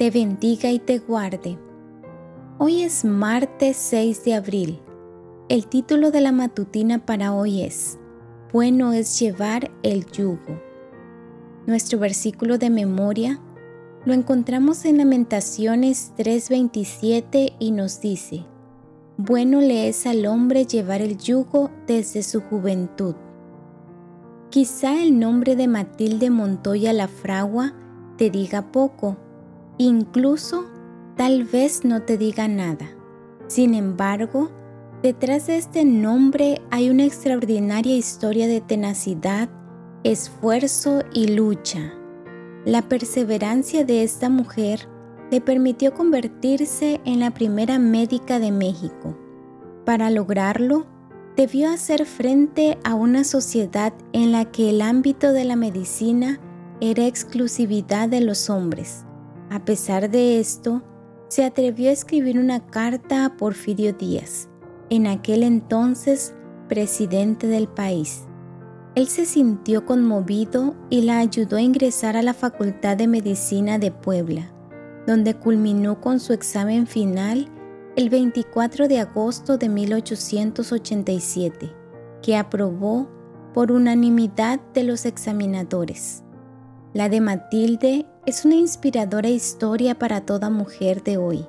te bendiga y te guarde. Hoy es martes 6 de abril. El título de la matutina para hoy es Bueno es llevar el yugo. Nuestro versículo de memoria lo encontramos en Lamentaciones 3:27 y nos dice, Bueno le es al hombre llevar el yugo desde su juventud. Quizá el nombre de Matilde Montoya la Fragua te diga poco, incluso tal vez no te diga nada. Sin embargo, detrás de este nombre hay una extraordinaria historia de tenacidad, esfuerzo y lucha la perseverancia de esta mujer le permitió convertirse en la primera médica de México. Para lograrlo, debió hacer frente a una sociedad en la que el ámbito de la medicina era exclusividad de los hombres. A pesar de esto, se atrevió a escribir una carta a Porfirio Díaz, en aquel entonces presidente del país. Él se sintió conmovido y la ayudó a ingresar a la Facultad de Medicina de Puebla, donde culminó con su examen final el 24 de agosto de 1887, que aprobó por unanimidad de los examinadores. La de Matilde es una inspiradora historia para toda mujer de hoy,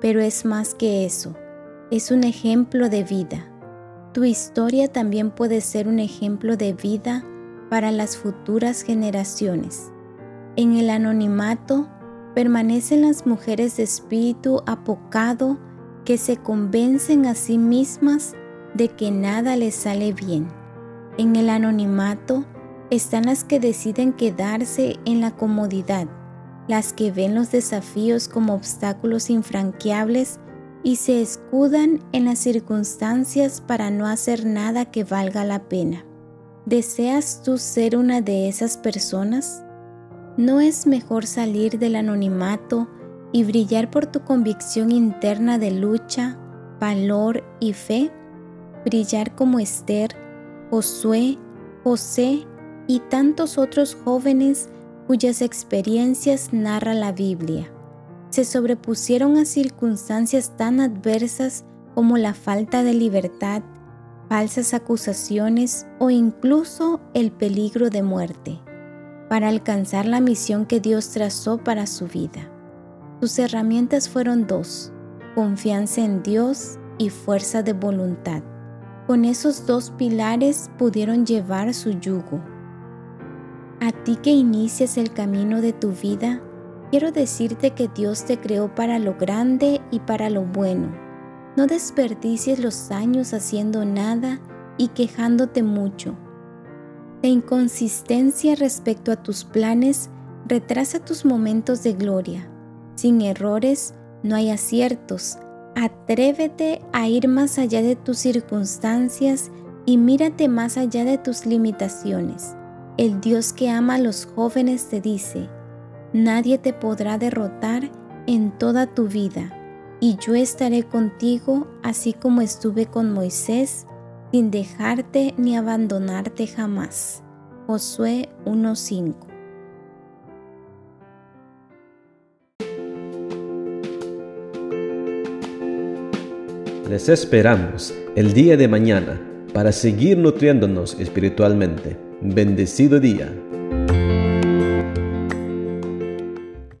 pero es más que eso, es un ejemplo de vida tu historia también puede ser un ejemplo de vida para las futuras generaciones. En el anonimato permanecen las mujeres de espíritu apocado que se convencen a sí mismas de que nada les sale bien. En el anonimato están las que deciden quedarse en la comodidad, las que ven los desafíos como obstáculos infranqueables y se escudan en las circunstancias para no hacer nada que valga la pena. ¿Deseas tú ser una de esas personas? ¿No es mejor salir del anonimato y brillar por tu convicción interna de lucha, valor y fe? Brillar como Esther, Josué, José y tantos otros jóvenes cuyas experiencias narra la Biblia se sobrepusieron a circunstancias tan adversas como la falta de libertad, falsas acusaciones o incluso el peligro de muerte, para alcanzar la misión que Dios trazó para su vida. Sus herramientas fueron dos, confianza en Dios y fuerza de voluntad. Con esos dos pilares pudieron llevar su yugo. A ti que inicias el camino de tu vida, quiero decirte que Dios te creó para lo grande y para lo bueno. No desperdicies los años haciendo nada y quejándote mucho. La inconsistencia respecto a tus planes retrasa tus momentos de gloria. Sin errores no hay aciertos. Atrévete a ir más allá de tus circunstancias y mírate más allá de tus limitaciones. El Dios que ama a los jóvenes te dice, Nadie te podrá derrotar en toda tu vida, y yo estaré contigo así como estuve con Moisés, sin dejarte ni abandonarte jamás. Josué 1:5 Les esperamos el día de mañana para seguir nutriéndonos espiritualmente. Bendecido día.